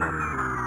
Mm-hmm.